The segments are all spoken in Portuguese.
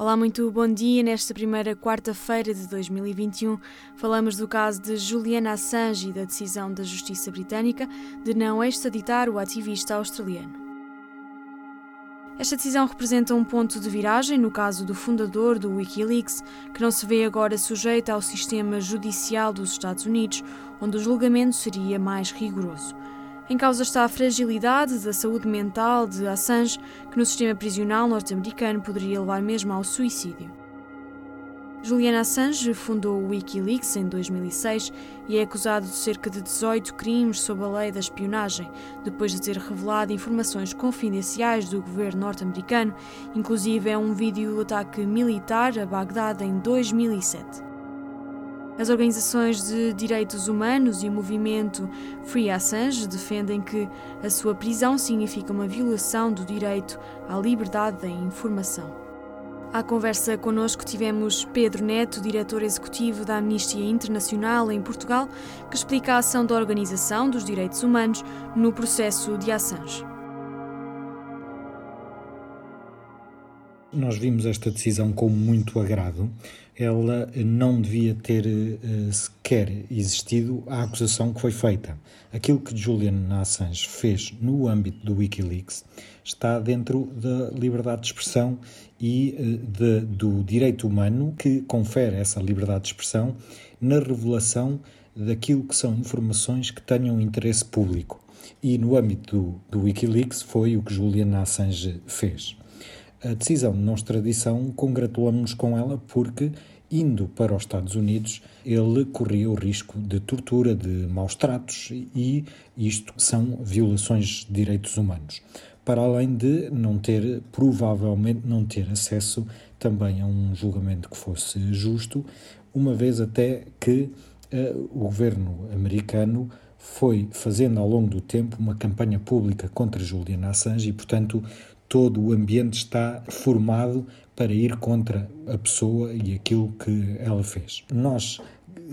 Olá, muito bom dia. Nesta primeira quarta-feira de 2021, falamos do caso de Juliana Assange e da decisão da Justiça Britânica de não extraditar o ativista australiano. Esta decisão representa um ponto de viragem no caso do fundador do Wikileaks, que não se vê agora sujeito ao sistema judicial dos Estados Unidos, onde o julgamento seria mais rigoroso. Em causa está a fragilidade da saúde mental de Assange, que no sistema prisional norte-americano poderia levar mesmo ao suicídio. Julian Assange fundou o Wikileaks em 2006 e é acusado de cerca de 18 crimes sob a lei da espionagem, depois de ter revelado informações confidenciais do governo norte-americano, inclusive é um vídeo do ataque militar a Bagdade em 2007. As organizações de direitos humanos e o movimento Free Assange defendem que a sua prisão significa uma violação do direito à liberdade da informação. À conversa connosco tivemos Pedro Neto, diretor executivo da Amnistia Internacional em Portugal, que explica a ação da Organização dos Direitos Humanos no processo de Assange. Nós vimos esta decisão com muito agrado. Ela não devia ter uh, sequer existido a acusação que foi feita. Aquilo que Julian Assange fez no âmbito do Wikileaks está dentro da liberdade de expressão e uh, de, do direito humano que confere essa liberdade de expressão na revelação daquilo que são informações que tenham interesse público. E no âmbito do, do Wikileaks foi o que Julian Assange fez. A decisão de não extradição, congratulamos-nos com ela porque, indo para os Estados Unidos, ele corria o risco de tortura, de maus tratos e isto são violações de direitos humanos. Para além de não ter, provavelmente, não ter acesso também a um julgamento que fosse justo, uma vez até que uh, o governo americano foi fazendo ao longo do tempo uma campanha pública contra Julian Assange e, portanto, todo o ambiente está formado para ir contra a pessoa e aquilo que ela fez. Nós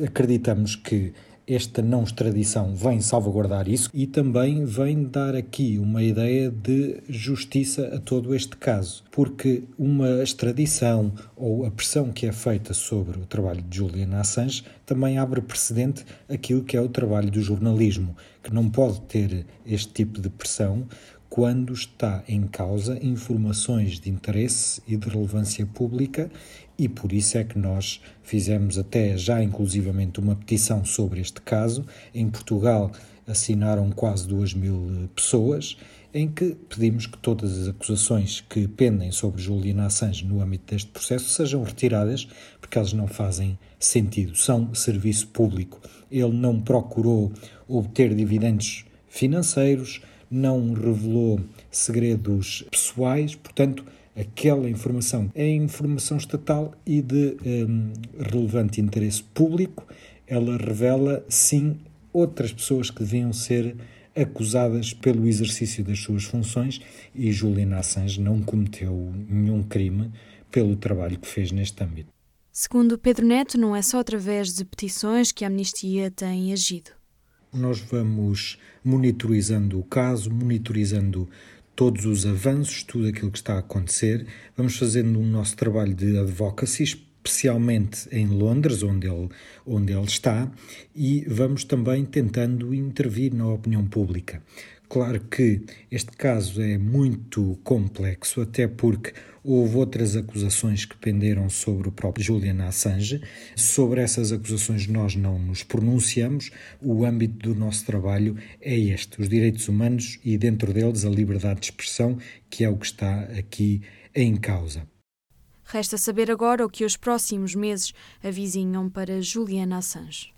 acreditamos que esta não extradição vem salvaguardar isso e também vem dar aqui uma ideia de justiça a todo este caso, porque uma extradição ou a pressão que é feita sobre o trabalho de Julian Assange também abre precedente aquilo que é o trabalho do jornalismo, que não pode ter este tipo de pressão quando está em causa informações de interesse e de relevância pública e por isso é que nós fizemos até já inclusivamente uma petição sobre este caso. Em Portugal assinaram quase duas mil pessoas em que pedimos que todas as acusações que pendem sobre Juliana Assange no âmbito deste processo sejam retiradas, porque elas não fazem sentido, são serviço público. Ele não procurou obter dividendos financeiros, não revelou segredos pessoais, portanto, aquela informação é informação estatal e de um, relevante interesse público. Ela revela, sim, outras pessoas que deviam ser acusadas pelo exercício das suas funções e Juliana Assange não cometeu nenhum crime pelo trabalho que fez neste âmbito. Segundo Pedro Neto, não é só através de petições que a Amnistia tem agido. Nós vamos monitorizando o caso, monitorizando todos os avanços, tudo aquilo que está a acontecer. Vamos fazendo o nosso trabalho de advocacy, especialmente em Londres, onde ele, onde ele está, e vamos também tentando intervir na opinião pública. Claro que este caso é muito complexo, até porque houve outras acusações que penderam sobre o próprio Julian Assange. Sobre essas acusações nós não nos pronunciamos. O âmbito do nosso trabalho é este: os direitos humanos e, dentro deles, a liberdade de expressão, que é o que está aqui em causa. Resta saber agora o que os próximos meses avizinham para Julian Assange.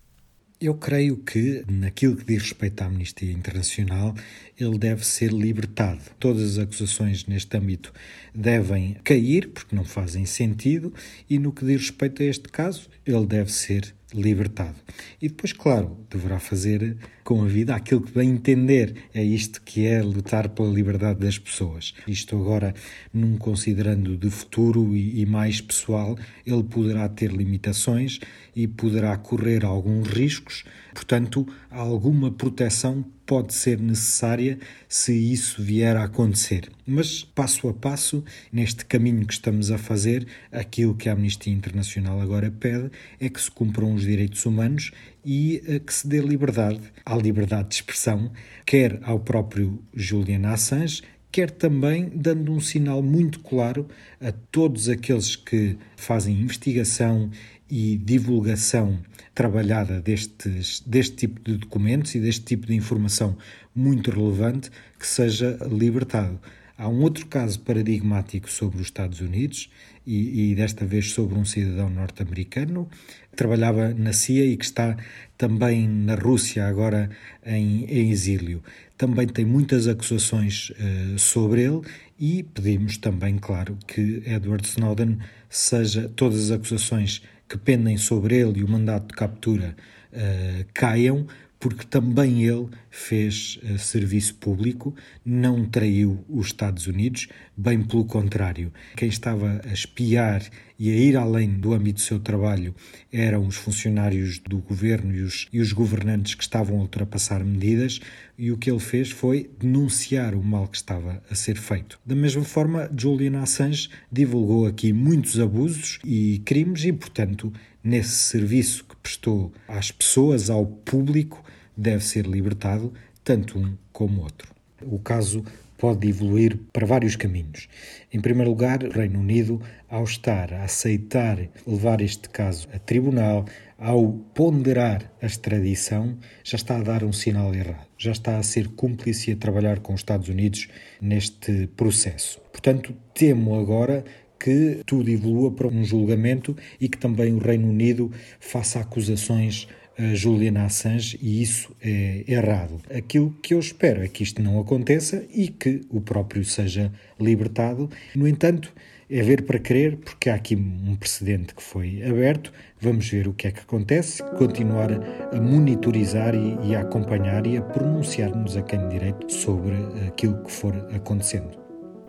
Eu creio que, naquilo que diz respeito à Amnistia Internacional, ele deve ser libertado. Todas as acusações neste âmbito devem cair, porque não fazem sentido, e no que diz respeito a este caso, ele deve ser libertado. E depois, claro, deverá fazer com a vida aquilo que bem entender. É isto que é lutar pela liberdade das pessoas. Isto agora, num considerando de futuro e, e mais pessoal, ele poderá ter limitações e poderá correr alguns riscos, portanto, alguma proteção pode ser necessária se isso vier a acontecer. Mas, passo a passo, neste caminho que estamos a fazer, aquilo que a Amnistia Internacional agora pede é que se cumpram os direitos humanos e eh, que se dê liberdade à liberdade de expressão, quer ao próprio Julian Assange, quer também dando um sinal muito claro a todos aqueles que fazem investigação e divulgação trabalhada destes, deste tipo de documentos e deste tipo de informação muito relevante que seja libertado. Há um outro caso paradigmático sobre os Estados Unidos, e, e desta vez sobre um cidadão norte-americano, que trabalhava na CIA e que está também na Rússia, agora em, em exílio. Também tem muitas acusações uh, sobre ele e pedimos também, claro, que Edward Snowden seja todas as acusações que pendem sobre ele e o mandato de captura uh, caiam, porque também ele fez uh, serviço público, não traiu os Estados Unidos, bem pelo contrário. Quem estava a espiar e a ir além do âmbito do seu trabalho eram os funcionários do governo e os, e os governantes que estavam a ultrapassar medidas, e o que ele fez foi denunciar o mal que estava a ser feito. Da mesma forma, Julian Assange divulgou aqui muitos abusos e crimes, e, portanto, nesse serviço que prestou às pessoas, ao público, deve ser libertado, tanto um como outro. O caso pode evoluir para vários caminhos. Em primeiro lugar, o Reino Unido, ao estar a aceitar levar este caso a tribunal, ao ponderar a extradição, já está a dar um sinal errado. Já está a ser cúmplice e a trabalhar com os Estados Unidos neste processo. Portanto, temo agora que tudo evolua para um julgamento e que também o Reino Unido faça acusações Juliana Assange e isso é errado. Aquilo que eu espero é que isto não aconteça e que o próprio seja libertado. No entanto, é ver para crer, porque há aqui um precedente que foi aberto. Vamos ver o que é que acontece, continuar a monitorizar e, a acompanhar e a pronunciar-nos a quem direito sobre aquilo que for acontecendo.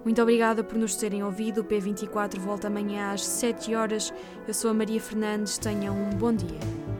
Muito obrigada por nos terem ouvido. O P24 volta amanhã às 7 horas. Eu sou a Maria Fernandes. Tenham um bom dia.